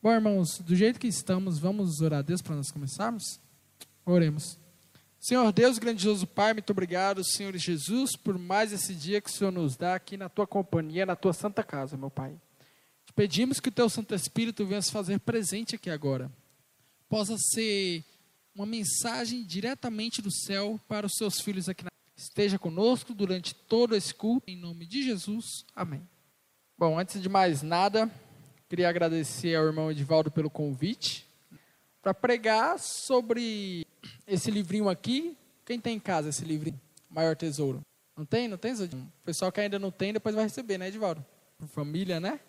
Bom, irmãos, do jeito que estamos, vamos orar a Deus para nós começarmos? Oremos. Senhor Deus, grandioso Pai, muito obrigado, Senhor Jesus, por mais esse dia que o Senhor nos dá aqui na tua companhia, na tua santa casa, meu Pai. Te pedimos que o teu Santo Espírito venha se fazer presente aqui agora. Possa ser uma mensagem diretamente do céu para os seus filhos aqui na Esteja conosco durante todo esse culto, em nome de Jesus. Amém. Bom, antes de mais nada, Queria agradecer ao irmão Edivaldo pelo convite para pregar sobre esse livrinho aqui. Quem tem em casa esse livrinho? Maior Tesouro. Não tem? Não tem, Zodinho? O pessoal que ainda não tem, depois vai receber, né, Edivaldo? Por família, né?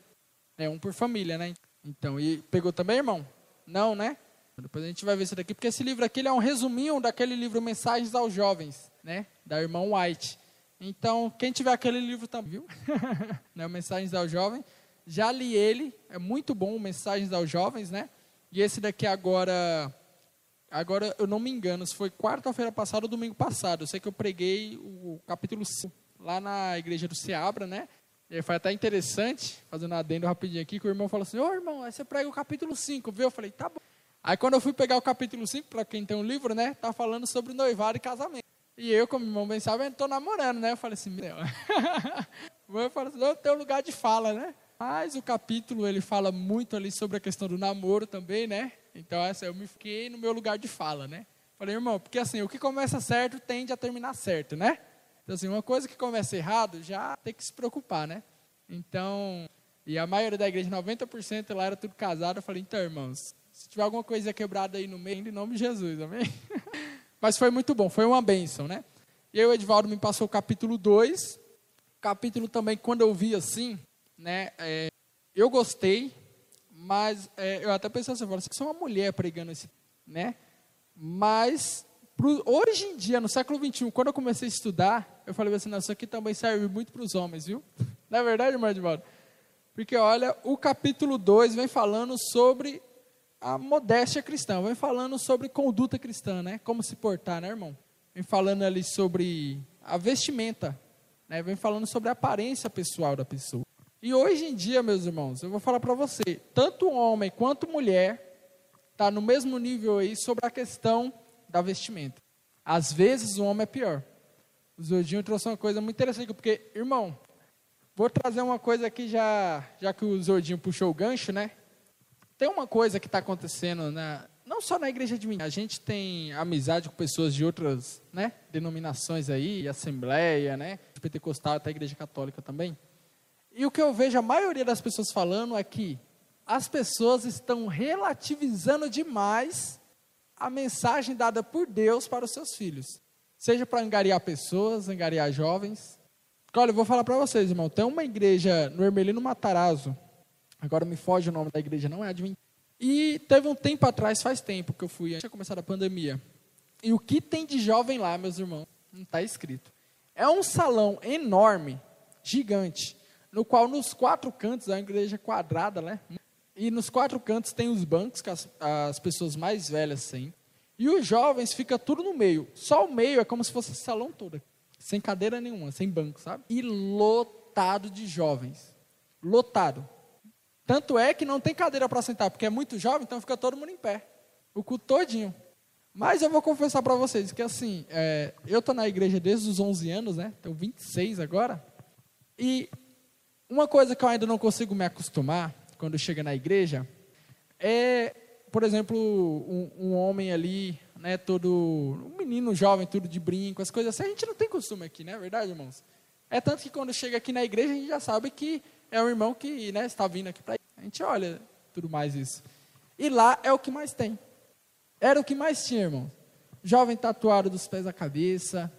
É um por família, né? Então, e pegou também, irmão? Não, né? Depois a gente vai ver isso daqui, porque esse livro aqui é um resuminho daquele livro Mensagens aos Jovens, né? Da irmã White. Então, quem tiver aquele livro também, viu? né? Mensagens aos Jovens. Já li ele, é muito bom, Mensagens aos Jovens, né? E esse daqui agora, agora eu não me engano, se foi quarta-feira passada ou domingo passado. Eu sei que eu preguei o capítulo 5 lá na igreja do Seabra, né? E foi até interessante, fazendo adendo rapidinho aqui, que o irmão falou assim, ô oh, irmão, aí você prega o capítulo 5, viu? Eu falei, tá bom. Aí quando eu fui pegar o capítulo 5, para quem tem um livro, né? Tá falando sobre noivado e casamento. E eu, como irmão bem sabe, estou namorando, né? Eu falei assim, meu. eu falei assim, eu tenho lugar de fala, né? Mas o capítulo ele fala muito ali sobre a questão do namoro também, né? Então essa eu me fiquei no meu lugar de fala, né? Falei, irmão, porque assim, o que começa certo tende a terminar certo, né? Então assim, uma coisa que começa errado já tem que se preocupar, né? Então, e a maioria da igreja, 90% lá era tudo casado. Eu falei, então, irmãos, se tiver alguma coisa quebrada aí no meio, em nome de Jesus, amém? Mas foi muito bom, foi uma bênção, né? E aí o Edvaldo me passou o capítulo 2. Capítulo também, quando eu vi assim, né? É, eu gostei, mas é, eu até pensei assim, você é uma mulher pregando esse, né? Mas pro, hoje em dia, no século 21, quando eu comecei a estudar, eu falei assim, não, isso aqui também serve muito para os homens, viu? Não é verdade, irmão? Porque olha, o capítulo 2 vem falando sobre a modéstia cristã, vem falando sobre conduta cristã, né? Como se portar, né, irmão? Vem falando ali sobre a vestimenta, né? Vem falando sobre a aparência pessoal da pessoa. E hoje em dia, meus irmãos, eu vou falar para você, tanto homem quanto mulher está no mesmo nível aí sobre a questão da vestimenta. Às vezes o homem é pior. O Zordinho trouxe uma coisa muito interessante, porque, irmão, vou trazer uma coisa aqui já, já que o Zordinho puxou o gancho, né? Tem uma coisa que está acontecendo, na, não só na igreja de mim, a gente tem amizade com pessoas de outras né, denominações aí, assembleia, né? Pentecostal, até a igreja católica também. E o que eu vejo a maioria das pessoas falando é que as pessoas estão relativizando demais a mensagem dada por Deus para os seus filhos. Seja para angariar pessoas, angariar jovens. Olha, eu vou falar para vocês, irmão. Tem uma igreja no Hermelino Matarazzo. Agora me foge o nome da igreja, não é admin. E teve um tempo atrás, faz tempo que eu fui, tinha começado a pandemia. E o que tem de jovem lá, meus irmãos? Não está escrito. É um salão enorme, gigante no qual nos quatro cantos, é uma igreja quadrada, né? E nos quatro cantos tem os bancos que as, as pessoas mais velhas têm. E os jovens fica tudo no meio. Só o meio é como se fosse salão todo. Sem cadeira nenhuma, sem banco, sabe? E lotado de jovens. Lotado. Tanto é que não tem cadeira para sentar, porque é muito jovem, então fica todo mundo em pé. O culto todinho. Mas eu vou confessar para vocês que assim, é, eu estou na igreja desde os 11 anos, né? Tenho 26 agora. E uma coisa que eu ainda não consigo me acostumar quando chega na igreja é, por exemplo, um, um, homem ali, né, todo um menino jovem, tudo de brinco, as coisas assim. A gente não tem costume aqui, né? É verdade, irmãos. É tanto que quando chega aqui na igreja a gente já sabe que é um irmão que, né, está vindo aqui para a gente olha tudo mais isso. E lá é o que mais tem. Era o que mais tinha, irmão. Jovem tatuado dos pés à cabeça,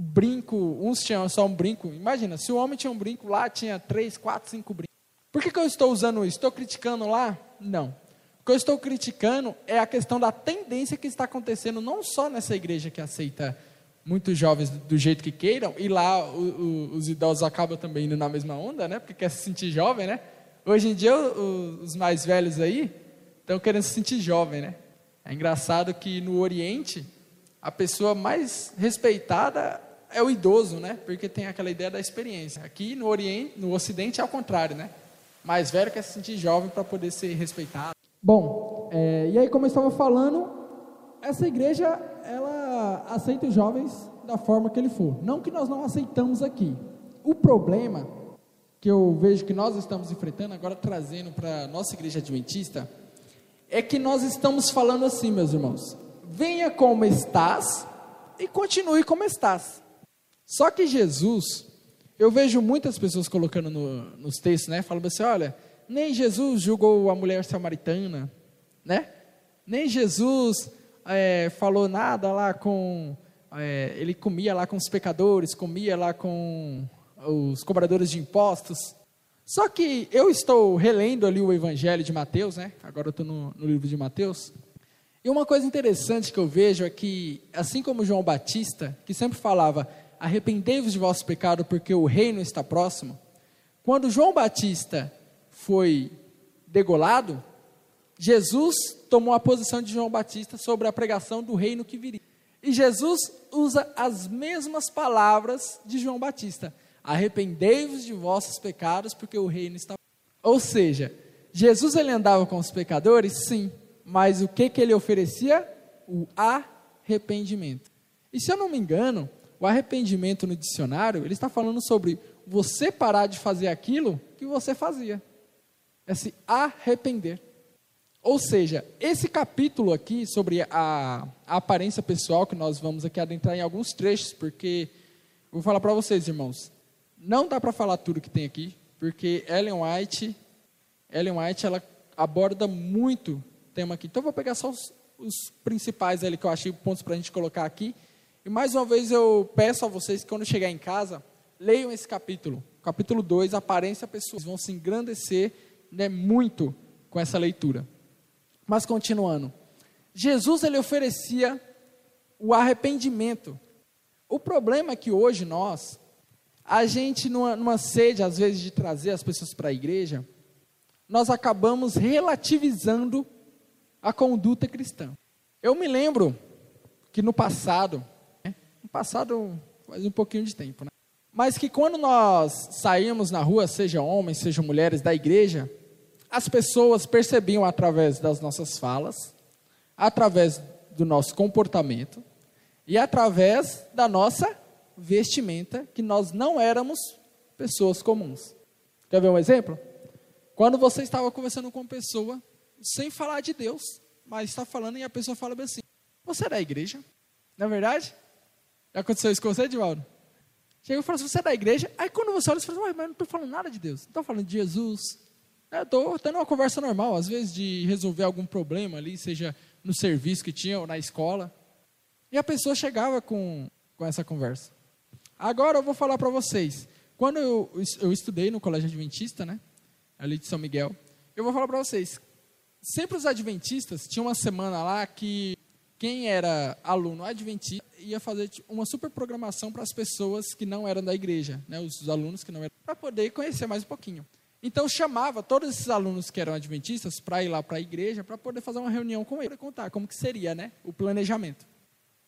brinco, uns tinham só um brinco. Imagina, se o homem tinha um brinco, lá tinha três, quatro, cinco brincos. Por que, que eu estou usando isso? Estou criticando lá? Não. O que eu estou criticando é a questão da tendência que está acontecendo não só nessa igreja que aceita muitos jovens do jeito que queiram, e lá o, o, os idosos acabam também indo na mesma onda, né? Porque quer se sentir jovem, né? Hoje em dia o, os mais velhos aí estão querendo se sentir jovem, né? É engraçado que no Oriente a pessoa mais respeitada é o idoso, né? Porque tem aquela ideia da experiência. Aqui no Oriente, no Ocidente é ao contrário, né? Mais velho quer se sentir jovem para poder ser respeitado. Bom, é, e aí como eu estava falando, essa igreja, ela aceita os jovens da forma que ele for. Não que nós não aceitamos aqui. O problema que eu vejo que nós estamos enfrentando, agora trazendo para nossa igreja adventista, é que nós estamos falando assim, meus irmãos: venha como estás e continue como estás. Só que Jesus, eu vejo muitas pessoas colocando no, nos textos, né, falando assim: olha, nem Jesus julgou a mulher samaritana, né? Nem Jesus é, falou nada lá com. É, ele comia lá com os pecadores, comia lá com os cobradores de impostos. Só que eu estou relendo ali o Evangelho de Mateus, né? Agora eu estou no, no livro de Mateus. E uma coisa interessante que eu vejo é que, assim como João Batista, que sempre falava: arrependei-vos de vosso pecado, porque o reino está próximo. Quando João Batista foi degolado, Jesus tomou a posição de João Batista sobre a pregação do reino que viria. E Jesus usa as mesmas palavras de João Batista arrependei-vos de vossos pecados, porque o reino está. Ou seja, Jesus ele andava com os pecadores, sim, mas o que, que ele oferecia? O arrependimento. E se eu não me engano, o arrependimento no dicionário, ele está falando sobre você parar de fazer aquilo que você fazia. É se arrepender. Ou seja, esse capítulo aqui sobre a, a aparência pessoal, que nós vamos aqui adentrar em alguns trechos, porque vou falar para vocês, irmãos, não dá para falar tudo que tem aqui, porque Ellen White, Ellen White, ela aborda muito tema aqui. Então, vou pegar só os, os principais ali que eu achei pontos para a gente colocar aqui. E mais uma vez eu peço a vocês que quando chegar em casa, leiam esse capítulo. Capítulo 2, aparência pessoal. Vão se engrandecer né, muito com essa leitura. Mas continuando. Jesus ele oferecia o arrependimento. O problema é que hoje nós a gente, numa, numa sede, às vezes, de trazer as pessoas para a igreja, nós acabamos relativizando a conduta cristã. Eu me lembro que no passado, passado faz um pouquinho de tempo, né? mas que quando nós saímos na rua, seja homens, seja mulheres da igreja, as pessoas percebiam através das nossas falas, através do nosso comportamento e através da nossa vestimenta que nós não éramos pessoas comuns. Quer ver um exemplo? Quando você estava conversando com uma pessoa, sem falar de Deus, mas está falando e a pessoa fala bem assim: Você é da igreja? Não é verdade? Aconteceu isso com você, Edivaldo? Chega e fala assim: Você é da igreja? Aí quando você olha, você fala Mas não estou falando nada de Deus, não estou falando de Jesus. Estou tendo uma conversa normal, às vezes de resolver algum problema ali, seja no serviço que tinha ou na escola. E a pessoa chegava com, com essa conversa. Agora eu vou falar para vocês. Quando eu, eu estudei no colégio adventista, né, ali de São Miguel, eu vou falar para vocês. Sempre os adventistas tinham uma semana lá que quem era aluno adventista ia fazer uma super programação para as pessoas que não eram da igreja, né, os alunos que não eram, para poder conhecer mais um pouquinho. Então chamava todos esses alunos que eram adventistas para ir lá para a igreja para poder fazer uma reunião com ele, para contar como que seria, né, o planejamento.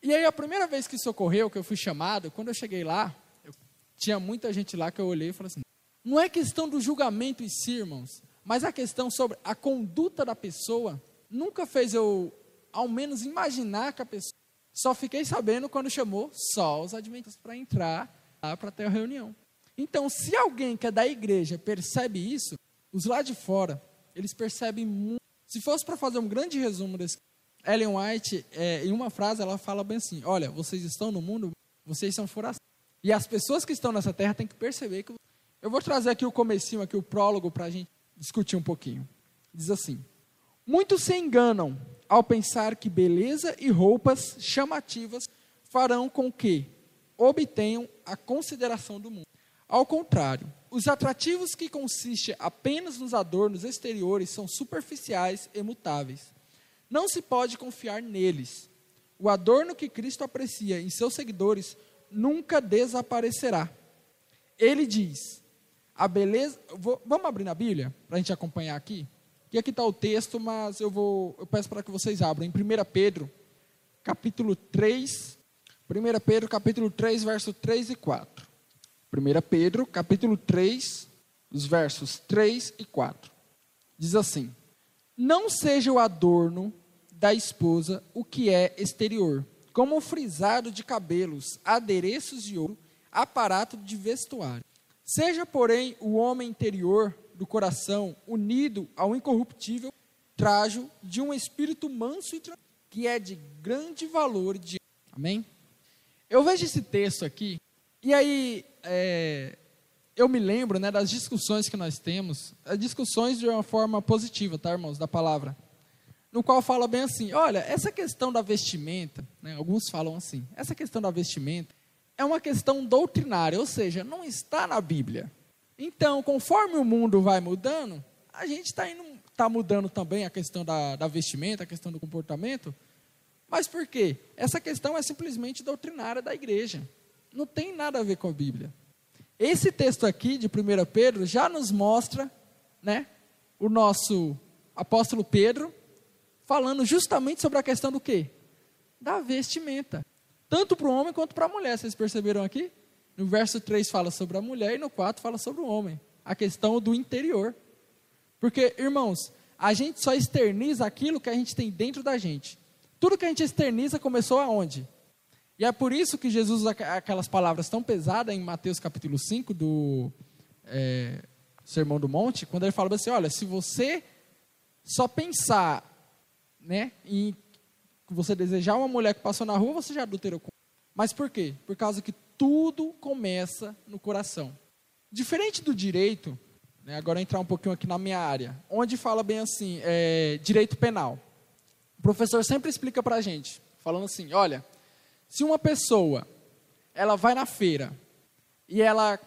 E aí a primeira vez que isso ocorreu, que eu fui chamado, quando eu cheguei lá, eu, tinha muita gente lá que eu olhei e falei assim: não é questão do julgamento em si, irmãos, mas a questão sobre a conduta da pessoa nunca fez eu, ao menos, imaginar que a pessoa. Só fiquei sabendo quando chamou só os adventistas para entrar lá para ter a reunião. Então, se alguém que é da igreja percebe isso, os lá de fora, eles percebem muito. Se fosse para fazer um grande resumo desse Ellen White, é, em uma frase, ela fala bem assim: Olha, vocês estão no mundo, vocês são forasteiros. E as pessoas que estão nessa terra têm que perceber que. Eu vou trazer aqui o comecinho, aqui o prólogo, para a gente discutir um pouquinho. Diz assim: Muitos se enganam ao pensar que beleza e roupas chamativas farão com que obtenham a consideração do mundo. Ao contrário, os atrativos que consistem apenas nos adornos exteriores são superficiais e mutáveis não se pode confiar neles. O adorno que Cristo aprecia em seus seguidores nunca desaparecerá. Ele diz: a beleza. Vou, vamos abrir na Bíblia para a gente acompanhar aqui? Que aqui está o texto, mas eu vou. Eu peço para que vocês abram. Em 1 Pedro, capítulo 3. 1 Pedro, capítulo 3, verso 3 e 4. 1 Pedro, capítulo 3, os versos 3 e 4. Diz assim: não seja o adorno da esposa o que é exterior, como o frisado de cabelos, adereços de ouro, aparato de vestuário. Seja, porém, o homem interior do coração unido ao incorruptível trajo de um espírito manso e que é de grande valor. De... Amém? Eu vejo esse texto aqui, e aí é, eu me lembro né, das discussões que nós temos, as discussões de uma forma positiva, tá, irmãos, da palavra, no qual fala bem assim: olha, essa questão da vestimenta, né, alguns falam assim, essa questão da vestimenta é uma questão doutrinária, ou seja, não está na Bíblia. Então, conforme o mundo vai mudando, a gente está tá mudando também a questão da, da vestimenta, a questão do comportamento. Mas por quê? Essa questão é simplesmente doutrinária da igreja. Não tem nada a ver com a Bíblia. Esse texto aqui de 1 Pedro já nos mostra, né, o nosso apóstolo Pedro falando justamente sobre a questão do quê? Da vestimenta. Tanto para o homem quanto para a mulher. Vocês perceberam aqui? No verso 3 fala sobre a mulher e no 4 fala sobre o homem. A questão do interior. Porque, irmãos, a gente só externiza aquilo que a gente tem dentro da gente. Tudo que a gente externiza começou aonde? E é por isso que Jesus usa aquelas palavras tão pesadas em Mateus capítulo 5 do é, Sermão do Monte, quando ele fala assim, olha, se você só pensar né, em você desejar uma mulher que passou na rua, você já adulterou com Mas por quê? Por causa que tudo começa no coração. Diferente do direito, né, agora entrar um pouquinho aqui na minha área, onde fala bem assim, é, direito penal. O professor sempre explica para a gente, falando assim, olha, se uma pessoa, ela vai na feira e ela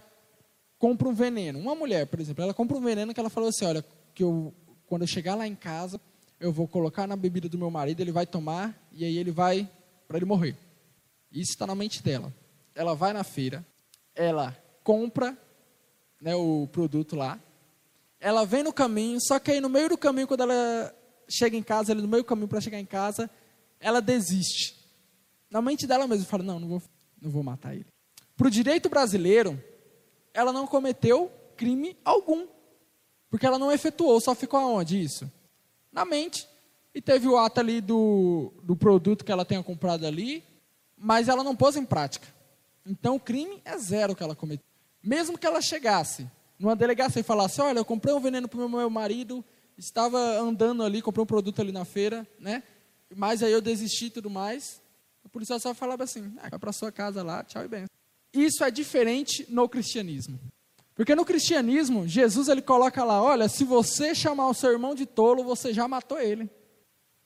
compra um veneno, uma mulher, por exemplo, ela compra um veneno que ela falou assim, olha, que eu, quando eu chegar lá em casa, eu vou colocar na bebida do meu marido, ele vai tomar e aí ele vai para ele morrer. Isso está na mente dela. Ela vai na feira, ela compra né, o produto lá, ela vem no caminho, só que aí no meio do caminho, quando ela chega em casa, no meio do caminho para chegar em casa, ela desiste na mente dela mesma, fala: não, não vou, não vou matar ele. Para o direito brasileiro, ela não cometeu crime algum. Porque ela não efetuou, só ficou aonde isso? Na mente. E teve o ato ali do, do produto que ela tenha comprado ali, mas ela não pôs em prática. Então o crime é zero que ela cometeu. Mesmo que ela chegasse numa delegacia e falasse: Olha, eu comprei um veneno para o meu marido, estava andando ali, comprei um produto ali na feira, né? Mas aí eu desisti e tudo mais policial só falava assim: ah, vai para sua casa lá, tchau e bem. Isso é diferente no cristianismo. Porque no cristianismo, Jesus ele coloca lá: olha, se você chamar o seu irmão de tolo, você já matou ele.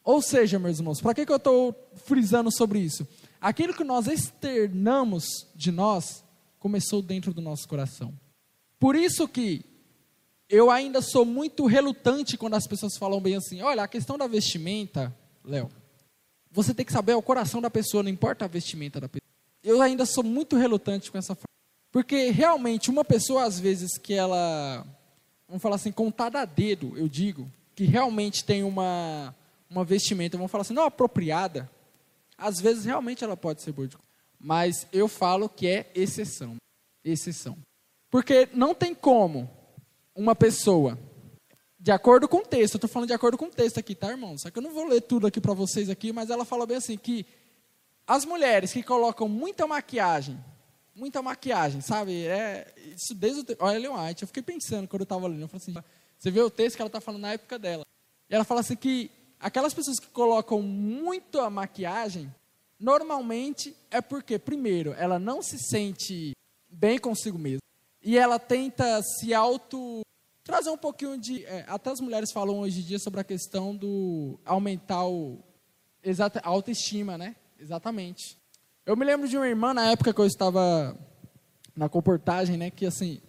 Ou seja, meus irmãos, para que, que eu estou frisando sobre isso? Aquilo que nós externamos de nós começou dentro do nosso coração. Por isso que eu ainda sou muito relutante quando as pessoas falam bem assim: olha, a questão da vestimenta, Léo, você tem que saber o coração da pessoa, não importa a vestimenta da pessoa. Eu ainda sou muito relutante com essa frase. Porque realmente, uma pessoa, às vezes, que ela, vamos falar assim, contada a dedo, eu digo, que realmente tem uma, uma vestimenta, vamos falar assim, não apropriada, às vezes realmente ela pode ser boa de Mas eu falo que é exceção. Exceção. Porque não tem como uma pessoa de acordo com o texto, eu estou falando de acordo com o texto aqui, tá, irmão? Só que eu não vou ler tudo aqui para vocês aqui, mas ela fala bem assim que as mulheres que colocam muita maquiagem, muita maquiagem, sabe? É, isso desde o te... Olha, Ellen White, eu fiquei pensando quando eu estava lendo, eu falei assim, você vê o texto que ela está falando na época dela. E ela fala assim que aquelas pessoas que colocam muita maquiagem, normalmente é porque, primeiro, ela não se sente bem consigo mesma. E ela tenta se auto trazer um pouquinho de. É, até as mulheres falam hoje em dia sobre a questão do aumentar o, exata, a autoestima, né? Exatamente. Eu me lembro de uma irmã na época que eu estava na comportagem, né? Que assim,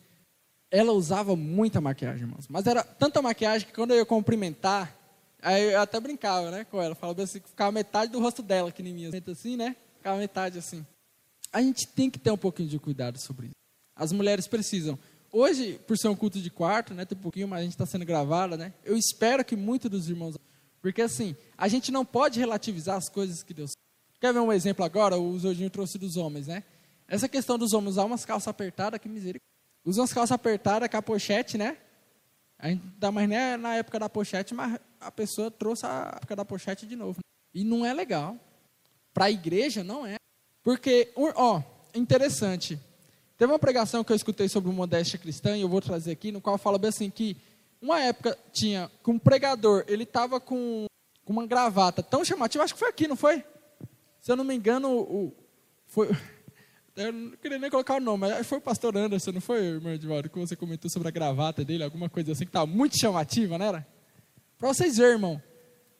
ela usava muita maquiagem, irmãos. Mas era tanta maquiagem que quando eu ia cumprimentar, aí eu até brincava, né? Com ela. Falava assim, que ficava metade do rosto dela, que nem minha. Assim, né? Ficava metade assim. A gente tem que ter um pouquinho de cuidado sobre isso. As mulheres precisam. Hoje, por ser um culto de quarto, né, tem um pouquinho, mas a gente está sendo gravada, né? Eu espero que muitos dos irmãos, porque assim, a gente não pode relativizar as coisas que Deus. Quer ver um exemplo agora? O Zodinho trouxe dos homens, né? Essa questão dos homens usar umas calças apertadas, que misericórdia. Usa umas calças apertadas, com a pochete, né? Ainda mais né, na época da pochete, mas a pessoa trouxe a época da pochete de novo. E não é legal. Para a igreja, não é. Porque, ó, interessante. Teve uma pregação que eu escutei sobre modéstia cristã, e eu vou trazer aqui, no qual fala bem assim, que uma época tinha, que um pregador, ele estava com, com uma gravata tão chamativa, acho que foi aqui, não foi? Se eu não me engano, o, foi, eu não queria nem colocar o nome, mas foi o pastor Anderson, não foi, irmão Edvaldo, que você comentou sobre a gravata dele, alguma coisa assim que estava muito chamativa, não era? Para vocês verem, irmão,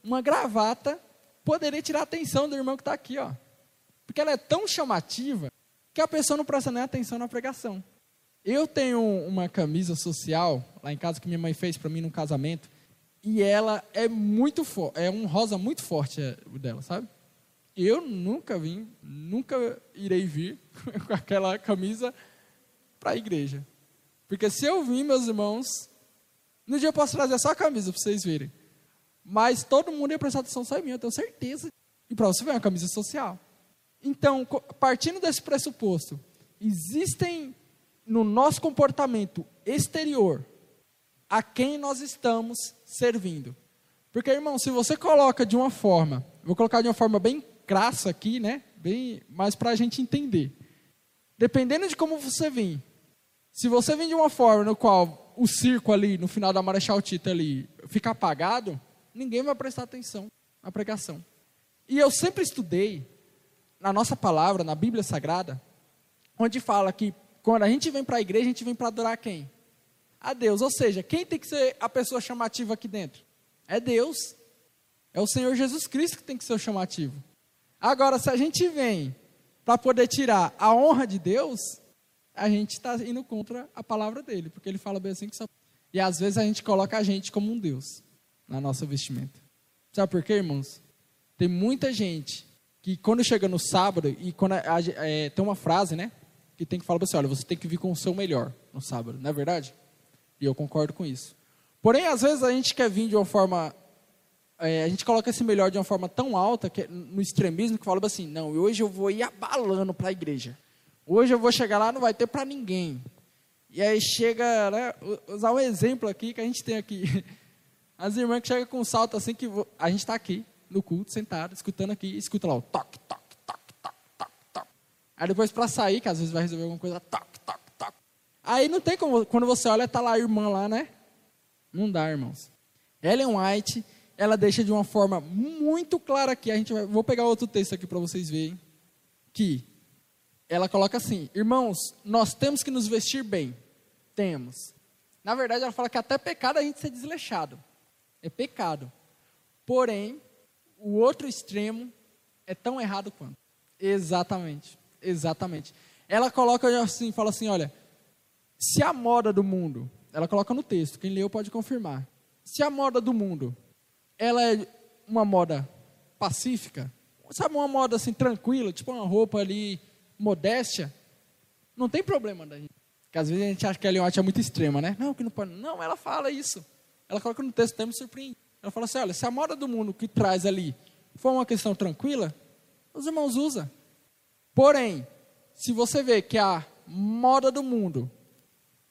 uma gravata poderia tirar a atenção do irmão que está aqui, ó. Porque ela é tão chamativa que a pessoa não presta nem atenção na pregação. Eu tenho uma camisa social lá em casa que minha mãe fez para mim no casamento e ela é muito forte, é um rosa muito forte é, dela, sabe? Eu nunca vim, nunca irei vir com aquela camisa para a igreja. Porque se eu vim, meus irmãos, no dia eu posso trazer só a camisa para vocês verem. Mas todo mundo ia prestar atenção só em mim, eu tenho certeza. E para você ver uma camisa social. Então, partindo desse pressuposto, existem no nosso comportamento exterior a quem nós estamos servindo. Porque, irmão, se você coloca de uma forma, vou colocar de uma forma bem crassa aqui, né? Bem, mas para a gente entender. Dependendo de como você vem, se você vem de uma forma no qual o circo ali, no final da Marechal Tito ali, fica apagado, ninguém vai prestar atenção na pregação. E eu sempre estudei, na nossa palavra, na Bíblia Sagrada, onde fala que quando a gente vem para a igreja, a gente vem para adorar quem? A Deus. Ou seja, quem tem que ser a pessoa chamativa aqui dentro? É Deus. É o Senhor Jesus Cristo que tem que ser o chamativo. Agora, se a gente vem para poder tirar a honra de Deus, a gente está indo contra a palavra dele, porque ele fala bem assim que só. E às vezes a gente coloca a gente como um Deus na nossa vestimenta. Sabe por quê, irmãos? Tem muita gente que quando chega no sábado, e quando a, a, é, tem uma frase, né? Que tem que falar assim: olha, você tem que vir com o seu melhor no sábado, não é verdade? E eu concordo com isso. Porém, às vezes a gente quer vir de uma forma é, a gente coloca esse melhor de uma forma tão alta, que, no extremismo, que fala assim, não, hoje eu vou ir abalando para a igreja. Hoje eu vou chegar lá, não vai ter para ninguém. E aí chega, né, usar um exemplo aqui que a gente tem aqui. As irmãs que chegam com um salto assim, que a gente está aqui, no culto, sentado, escutando aqui, escuta lá o toque, toque, toque, toque, toque, toque. Aí depois para sair, que às vezes vai resolver alguma coisa, toque, toque, toque. Aí não tem como, quando você olha, tá lá a irmã lá, né? Não dá, irmãos. Ellen White ela deixa de uma forma muito clara aqui. A gente vai, vou pegar outro texto aqui para vocês verem. Que ela coloca assim: Irmãos, nós temos que nos vestir bem. Temos. Na verdade, ela fala que até pecado a gente ser desleixado. É pecado. Porém, o outro extremo é tão errado quanto. Exatamente. Exatamente. Ela coloca assim, fala assim, olha, se a moda do mundo, ela coloca no texto, quem leu pode confirmar. Se a moda do mundo ela é uma moda pacífica, sabe, uma moda assim tranquila, tipo uma roupa ali modéstia, não tem problema da gente. Porque às vezes a gente acha que a Leonte é muito extrema, né? Não, que não pode. Não, ela fala isso. Ela coloca no texto, até me surpreende. Ela fala assim: olha, se a moda do mundo que traz ali for uma questão tranquila, os irmãos usam. Porém, se você vê que a moda do mundo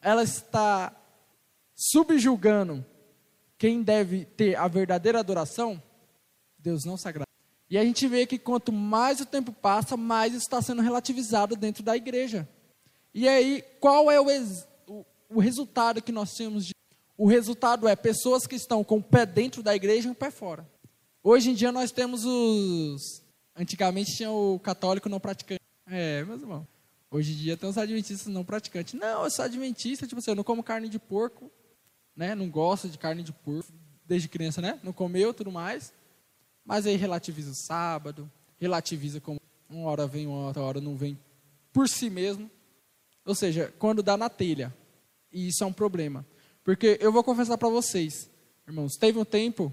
ela está subjugando quem deve ter a verdadeira adoração, Deus não sagrado. E a gente vê que quanto mais o tempo passa, mais está sendo relativizado dentro da igreja. E aí, qual é o, o, o resultado que nós temos? De, o resultado é pessoas que estão com o pé dentro da igreja e o pé fora. Hoje em dia nós temos os. Antigamente tinha o católico não praticante. É, meus irmãos. Hoje em dia tem os adventistas não praticantes. Não, eu sou adventista, tipo assim, eu não como carne de porco, né, não gosta de carne de porco, desde criança, né? Não comeu, tudo mais. Mas aí relativiza o sábado, relativiza como uma hora vem, uma outra hora não vem por si mesmo. Ou seja, quando dá na telha. E isso é um problema. Porque eu vou confessar para vocês, irmãos, teve um tempo,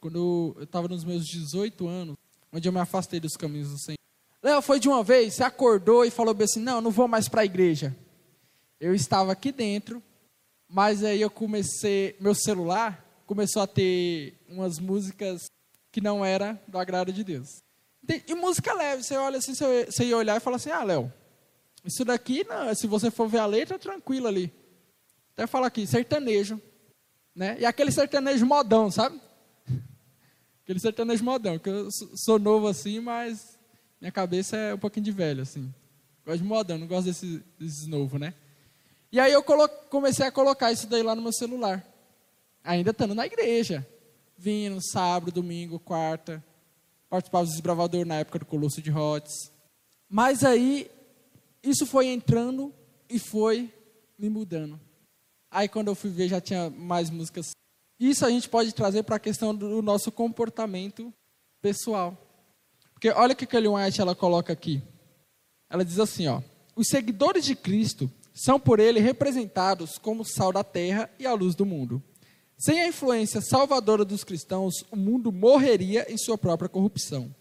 quando eu estava nos meus 18 anos, onde eu me afastei dos caminhos do Senhor. Léo, foi de uma vez, você acordou e falou assim, não, não vou mais para a igreja. Eu estava aqui dentro, mas aí eu comecei, meu celular começou a ter umas músicas que não era do agrado de Deus. E música leve, você olha assim, você ia olhar e fala assim, ah, Léo, isso daqui, não, se você for ver a letra, é tranquilo ali. Até fala aqui, sertanejo. Né? E aquele sertanejo modão, sabe? Aquele sertanejo modão, que eu sou novo assim, mas minha cabeça é um pouquinho de velho, assim. Gosto de modão, não gosto desses desse novos, né? E aí eu comecei a colocar isso daí lá no meu celular. Ainda estando na igreja. Vindo sábado, domingo, quarta. Participava dos desbravador na época do Colosso de Rhodes. Mas aí, isso foi entrando e foi me mudando. Aí quando eu fui ver, já tinha mais músicas isso a gente pode trazer para a questão do nosso comportamento pessoal. Porque olha o que a Ellen White ela coloca aqui. Ela diz assim, ó: Os seguidores de Cristo são por ele representados como sal da terra e a luz do mundo. Sem a influência salvadora dos cristãos, o mundo morreria em sua própria corrupção.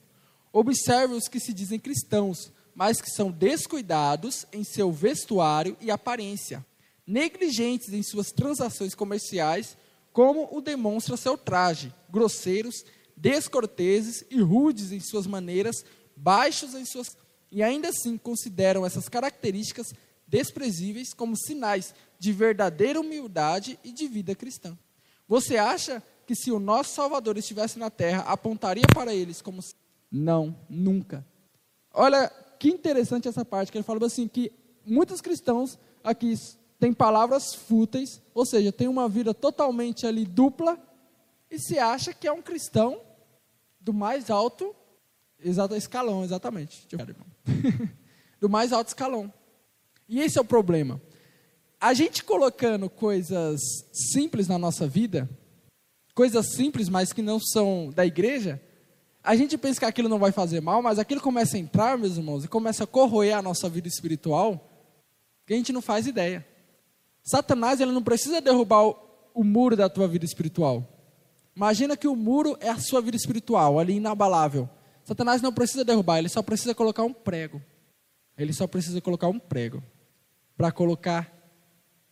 Observe os que se dizem cristãos, mas que são descuidados em seu vestuário e aparência, negligentes em suas transações comerciais como o demonstra seu traje, grosseiros, descorteses e rudes em suas maneiras, baixos em suas e ainda assim consideram essas características desprezíveis como sinais de verdadeira humildade e de vida cristã. Você acha que se o nosso Salvador estivesse na terra, apontaria para eles como não, nunca. Olha que interessante essa parte que ele falou assim que muitos cristãos aqui tem palavras fúteis, ou seja, tem uma vida totalmente ali dupla, e se acha que é um cristão do mais alto exato, escalão, exatamente. do mais alto escalão. E esse é o problema. A gente colocando coisas simples na nossa vida, coisas simples, mas que não são da igreja, a gente pensa que aquilo não vai fazer mal, mas aquilo começa a entrar, meus irmãos, e começa a corroer a nossa vida espiritual, que a gente não faz ideia. Satanás ele não precisa derrubar o, o muro da tua vida espiritual. Imagina que o muro é a sua vida espiritual, ali inabalável. Satanás não precisa derrubar, ele só precisa colocar um prego. Ele só precisa colocar um prego para colocar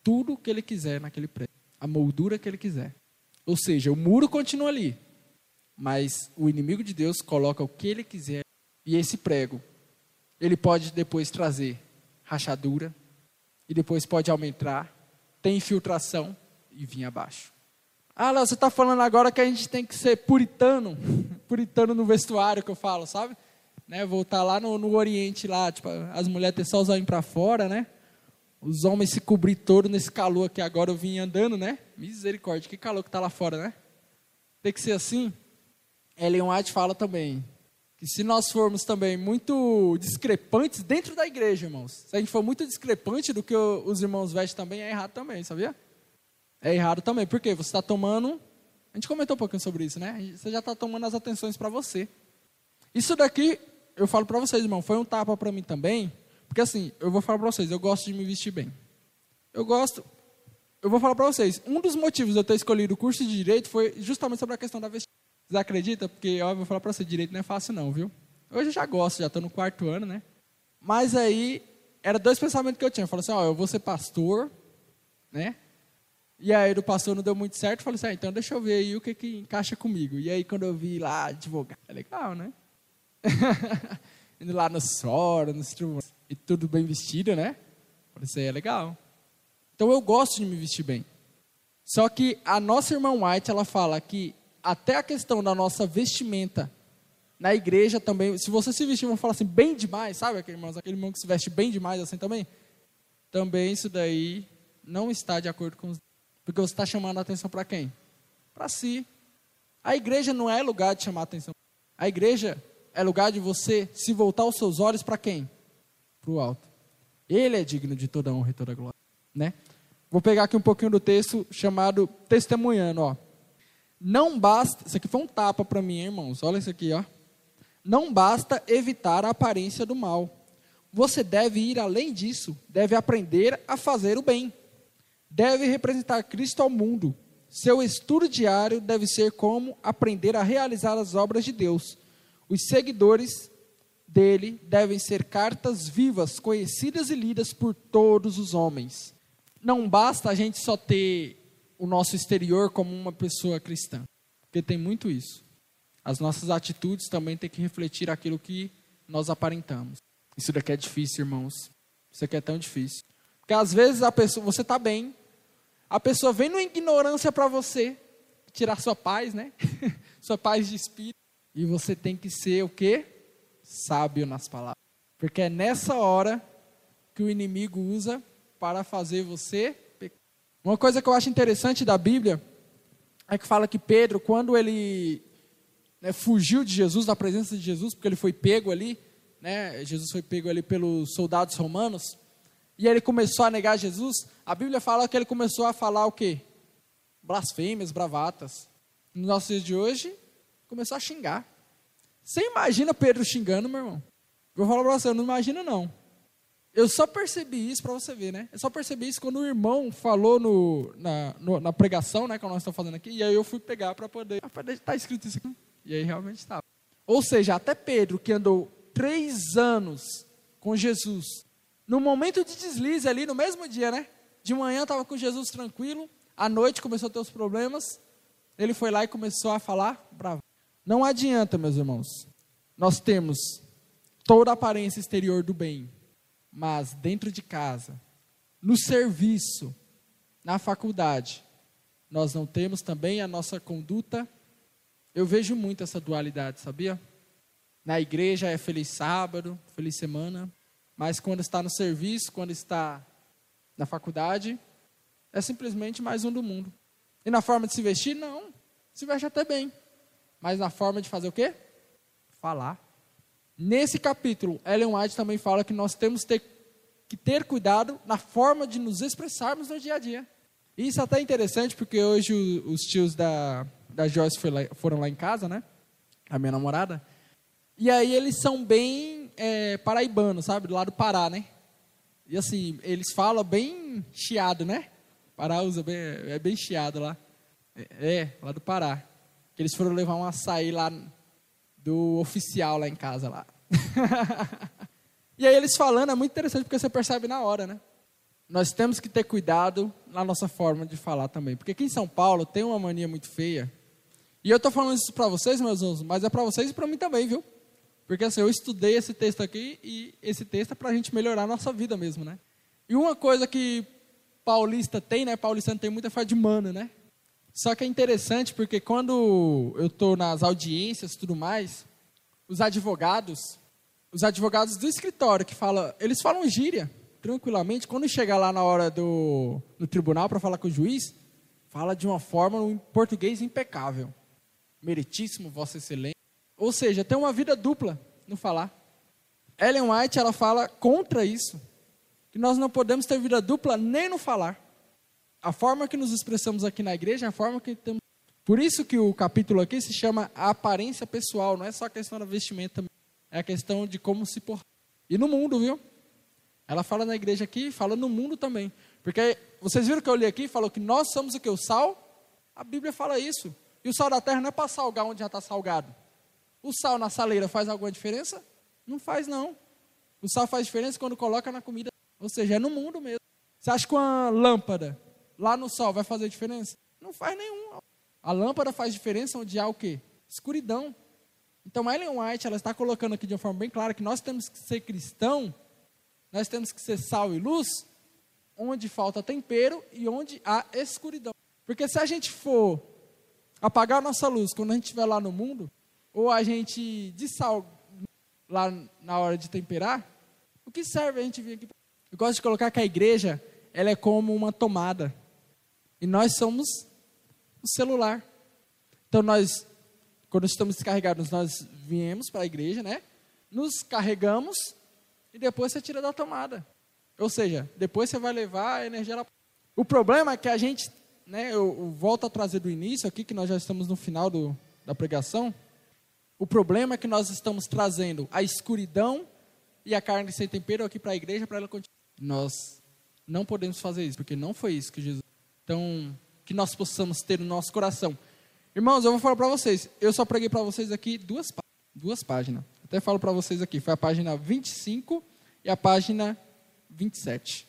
tudo que ele quiser naquele prego, a moldura que ele quiser. Ou seja, o muro continua ali, mas o inimigo de Deus coloca o que ele quiser e esse prego ele pode depois trazer rachadura e depois pode aumentar tem infiltração e vinha abaixo. Ah, Léo, você está falando agora que a gente tem que ser puritano, puritano no vestuário que eu falo, sabe? Né, voltar lá no, no Oriente, lá, tipo, as mulheres ter só os olhos para fora, né? Os homens se cobrir todo nesse calor que agora eu vim andando, né? Misericórdia, que calor que está lá fora, né? Tem que ser assim. Ellen White fala também que se nós formos também muito discrepantes dentro da igreja, irmãos, se a gente for muito discrepante do que os irmãos vestem também, é errado também, sabia? É errado também, porque você está tomando. A gente comentou um pouquinho sobre isso, né? Você já está tomando as atenções para você. Isso daqui, eu falo para vocês, irmão, foi um tapa para mim também, porque assim, eu vou falar para vocês, eu gosto de me vestir bem. Eu gosto. Eu vou falar para vocês, um dos motivos de eu ter escolhido o curso de direito foi justamente sobre a questão da vestimenta. Vocês acreditam? Porque, ó, eu vou falar para você, direito não é fácil não, viu? Hoje eu já gosto, já estou no quarto ano, né? Mas aí, era dois pensamentos que eu tinha. Eu falei assim, ó, eu vou ser pastor, né? E aí do pastor não deu muito certo, eu falei assim, ah, então deixa eu ver aí o que, que encaixa comigo. E aí quando eu vi lá, advogado, é legal, né? Indo lá no soro, no e tudo bem vestido, né? Isso aí é legal. Então eu gosto de me vestir bem. Só que a nossa irmã White, ela fala que até a questão da nossa vestimenta na igreja também, se você se vestir, vamos falar assim, bem demais, sabe aquele irmão, aquele irmão que se veste bem demais assim também? Também isso daí não está de acordo com os... Porque você está chamando a atenção para quem? Para si. A igreja não é lugar de chamar a atenção. A igreja é lugar de você se voltar os seus olhos para quem? Para o alto. Ele é digno de toda honra e toda glória. Né? Vou pegar aqui um pouquinho do texto chamado Testemunhando. Ó. Não basta, isso aqui foi um tapa para mim, irmãos. Olha isso aqui, ó. Não basta evitar a aparência do mal. Você deve ir além disso, deve aprender a fazer o bem. Deve representar Cristo ao mundo. Seu estudo diário deve ser como aprender a realizar as obras de Deus. Os seguidores dele devem ser cartas vivas, conhecidas e lidas por todos os homens. Não basta a gente só ter o nosso exterior como uma pessoa cristã. Porque tem muito isso. As nossas atitudes também têm que refletir aquilo que nós aparentamos. Isso daqui é difícil, irmãos. Isso aqui é tão difícil. Porque às vezes a pessoa, você está bem, A pessoa vem numa ignorância para você, tirar sua paz, né? sua paz de espírito. E você tem que ser o quê? Sábio nas palavras. Porque é nessa hora que o inimigo usa para fazer você pecar. Uma coisa que eu acho interessante da Bíblia é que fala que Pedro, quando ele né, fugiu de Jesus, da presença de Jesus, porque ele foi pego ali, né, Jesus foi pego ali pelos soldados romanos, e ele começou a negar Jesus, a Bíblia fala que ele começou a falar o quê? Blasfêmias, bravatas. No nosso dia de hoje, começou a xingar. Você imagina Pedro xingando, meu irmão? Vou falar para você, eu não imagino não. Eu só percebi isso para você ver, né? Eu só percebi isso quando o irmão falou no, na, no, na pregação, né, que nós estamos fazendo aqui, e aí eu fui pegar para poder. Ah, tá escrito isso aqui. E aí realmente estava. Ou seja, até Pedro, que andou três anos com Jesus, no momento de deslize ali, no mesmo dia, né? De manhã estava com Jesus tranquilo, à noite começou a ter os problemas, ele foi lá e começou a falar bravo. Não adianta, meus irmãos, nós temos toda a aparência exterior do bem, mas dentro de casa, no serviço, na faculdade, nós não temos também a nossa conduta. Eu vejo muito essa dualidade, sabia? Na igreja é feliz sábado, feliz semana, mas quando está no serviço, quando está na faculdade, é simplesmente mais um do mundo. E na forma de se vestir, não. Se veste até bem. Mas na forma de fazer o quê? Falar. Nesse capítulo, Ellen White também fala que nós temos ter, que ter cuidado na forma de nos expressarmos no dia a dia. E isso é até interessante, porque hoje os tios da, da Joyce lá, foram lá em casa, né? A minha namorada. E aí eles são bem é, paraibanos, sabe? Do lado do Pará, né? E assim, eles falam bem chiado, né? Pará usa bem, é bem chiado lá. É, é, lá do Pará. Que eles foram levar um açaí lá do oficial lá em casa lá. e aí eles falando é muito interessante porque você percebe na hora, né? Nós temos que ter cuidado na nossa forma de falar também, porque aqui em São Paulo tem uma mania muito feia. E eu estou falando isso para vocês, meus irmãos, mas é para vocês e para mim também, viu? Porque assim, eu estudei esse texto aqui e esse texto é para a gente melhorar a nossa vida mesmo, né? E uma coisa que paulista tem, né? Paulistano tem muita fé de mano, né? Só que é interessante porque quando eu estou nas audiências e tudo mais, os advogados, os advogados do escritório que falam, eles falam gíria tranquilamente. Quando chegar lá na hora do no tribunal para falar com o juiz, fala de uma forma em português impecável. Meritíssimo, Vossa Excelência. Ou seja, tem uma vida dupla no falar. Ellen White ela fala contra isso, que nós não podemos ter vida dupla nem no falar. A forma que nos expressamos aqui na igreja é a forma que temos. Por isso que o capítulo aqui se chama a aparência pessoal, não é só a questão da vestimenta, é a questão de como se portar. E no mundo, viu? Ela fala na igreja aqui, fala no mundo também. Porque vocês viram que eu li aqui, falou que nós somos o que? O sal? A Bíblia fala isso. E o sal da terra não é para salgar onde já está salgado. O sal na saleira faz alguma diferença? Não faz, não. O sal faz diferença quando coloca na comida. Ou seja, é no mundo mesmo. Você acha que uma lâmpada lá no sol vai fazer diferença? Não faz nenhum. A lâmpada faz diferença onde há o quê? Escuridão. Então, Ellen White, ela está colocando aqui de uma forma bem clara que nós temos que ser cristão, nós temos que ser sal e luz, onde falta tempero e onde há escuridão. Porque se a gente for apagar a nossa luz quando a gente estiver lá no mundo, ou a gente de sal lá na hora de temperar, o que serve a gente vir aqui? Eu gosto de colocar que a igreja, ela é como uma tomada. E nós somos o celular. Então nós, quando estamos descarregados, nós viemos para a igreja, né? Nos carregamos e depois você tira da tomada. Ou seja, depois você vai levar a energia lá. O problema é que a gente, né? Eu, eu volto a trazer do início aqui, que nós já estamos no final do, da pregação. O problema é que nós estamos trazendo a escuridão e a carne sem tempero aqui para a igreja para ela continuar. Nós não podemos fazer isso, porque não foi isso que Jesus. Então, que nós possamos ter no nosso coração. Irmãos, eu vou falar para vocês. Eu só preguei para vocês aqui duas, duas páginas. Até falo para vocês aqui. Foi a página 25 e a página 27.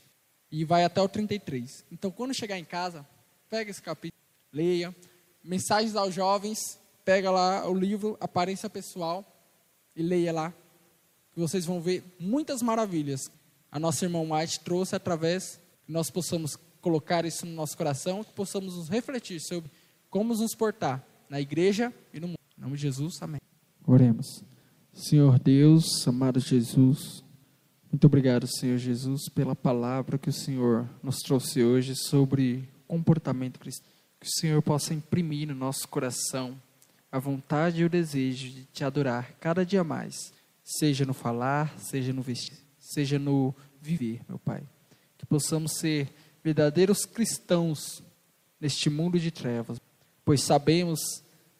E vai até o 33. Então, quando chegar em casa, pega esse capítulo, leia. Mensagens aos jovens, pega lá o livro Aparência Pessoal e leia lá. Que vocês vão ver muitas maravilhas. A nossa irmã White trouxe através que nós possamos colocar isso no nosso coração, que possamos nos refletir sobre como nos portar na igreja e no mundo. Em nome de Jesus, amém. Oremos. Senhor Deus, amado Jesus, muito obrigado, Senhor Jesus, pela palavra que o Senhor nos trouxe hoje sobre comportamento cristão. Que o Senhor possa imprimir no nosso coração a vontade e o desejo de te adorar cada dia mais, seja no falar, seja no vestir, seja no viver, meu Pai. Que possamos ser verdadeiros cristãos neste mundo de trevas, pois sabemos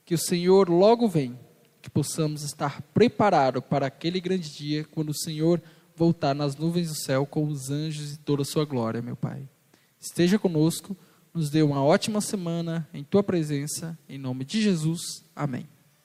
que o Senhor logo vem, que possamos estar preparados para aquele grande dia quando o Senhor voltar nas nuvens do céu com os anjos e toda a sua glória, meu Pai. Esteja conosco nos dê uma ótima semana em tua presença, em nome de Jesus. Amém.